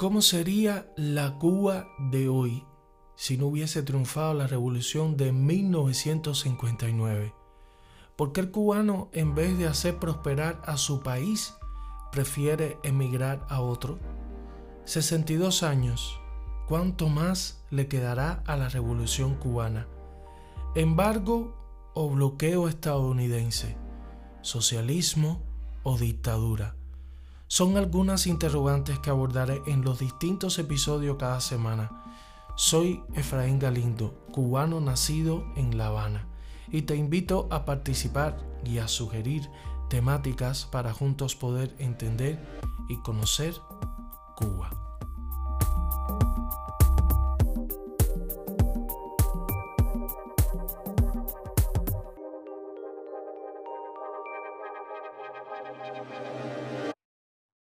¿Cómo sería la Cuba de hoy si no hubiese triunfado la revolución de 1959? ¿Por qué el cubano, en vez de hacer prosperar a su país, prefiere emigrar a otro? 62 años. ¿Cuánto más le quedará a la revolución cubana? ¿Embargo o bloqueo estadounidense? ¿Socialismo o dictadura? son algunas interrogantes que abordaré en los distintos episodios cada semana. Soy Efraín Galindo, cubano nacido en La Habana, y te invito a participar y a sugerir temáticas para juntos poder entender y conocer Cuba.